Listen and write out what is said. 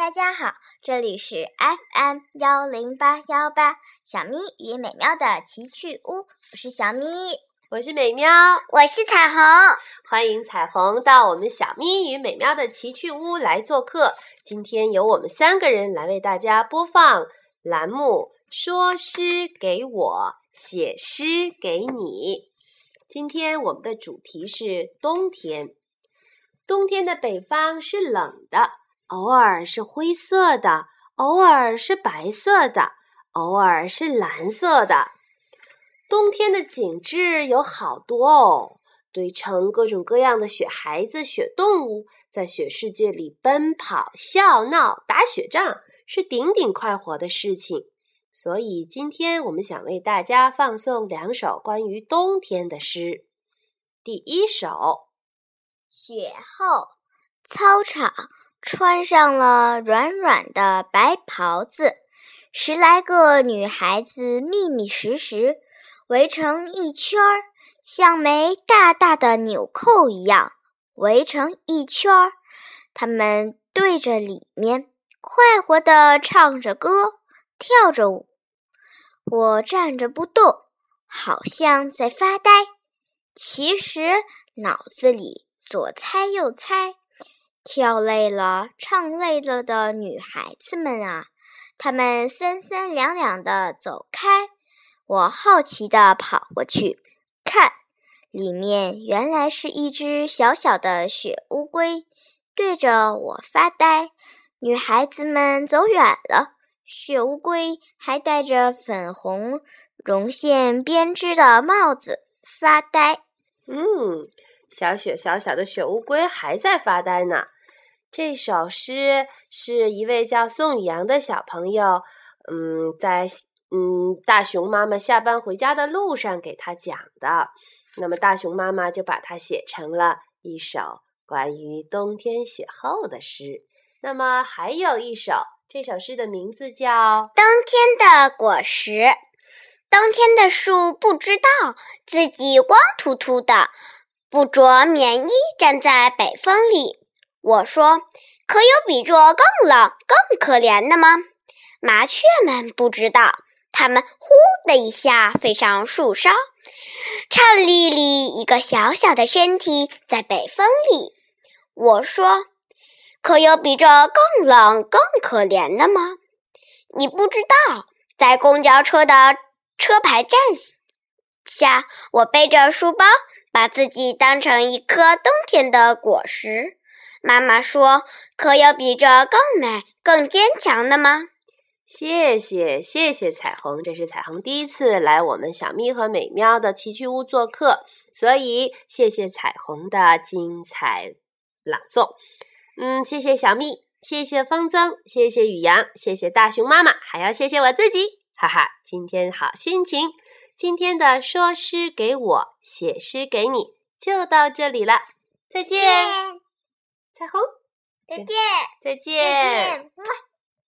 大家好，这里是 FM 幺零八幺八小咪与美妙的奇趣屋，我是小咪，我是美妙，我是彩虹，欢迎彩虹到我们小咪与美妙的奇趣屋来做客。今天由我们三个人来为大家播放栏目“说诗给我，写诗给你”。今天我们的主题是冬天，冬天的北方是冷的。偶尔是灰色的，偶尔是白色的，偶尔是蓝色的。冬天的景致有好多哦，堆成各种各样的雪孩子、雪动物，在雪世界里奔跑、笑闹、打雪仗，是顶顶快活的事情。所以今天我们想为大家放送两首关于冬天的诗。第一首，雪后操场。穿上了软软的白袍子，十来个女孩子密密实实围成一圈儿，像枚大大的纽扣一样围成一圈儿。她们对着里面，快活地唱着歌，跳着舞。我站着不动，好像在发呆，其实脑子里左猜右猜。跳累了、唱累了的女孩子们啊，她们三三两两的走开。我好奇的跑过去，看，里面原来是一只小小的雪乌龟，对着我发呆。女孩子们走远了，雪乌龟还戴着粉红绒线编织的帽子发呆。嗯。小雪小小的雪乌龟还在发呆呢。这首诗是一位叫宋宇阳的小朋友，嗯，在嗯大熊妈妈下班回家的路上给他讲的。那么大熊妈妈就把它写成了一首关于冬天雪后的诗。那么还有一首，这首诗的名字叫《冬天的果实》。冬天的树不知道自己光秃秃的。不着棉衣站在北风里，我说：“可有比这更冷、更可怜的吗？”麻雀们不知道，它们呼的一下飞上树梢，颤栗栗一个小小的身体在北风里。我说：“可有比这更冷、更可怜的吗？”你不知道，在公交车的车牌站下，我背着书包。把自己当成一颗冬天的果实，妈妈说：“可有比这更美、更坚强的吗？”谢谢，谢谢彩虹，这是彩虹第一次来我们小蜜和美妙的奇趣屋做客，所以谢谢彩虹的精彩朗诵。嗯，谢谢小蜜，谢谢风筝，谢谢雨阳，谢谢大熊妈妈，还要谢谢我自己，哈哈，今天好心情。今天的说诗给我，写诗给你，就到这里了。再见，彩虹。再见，再见，再见。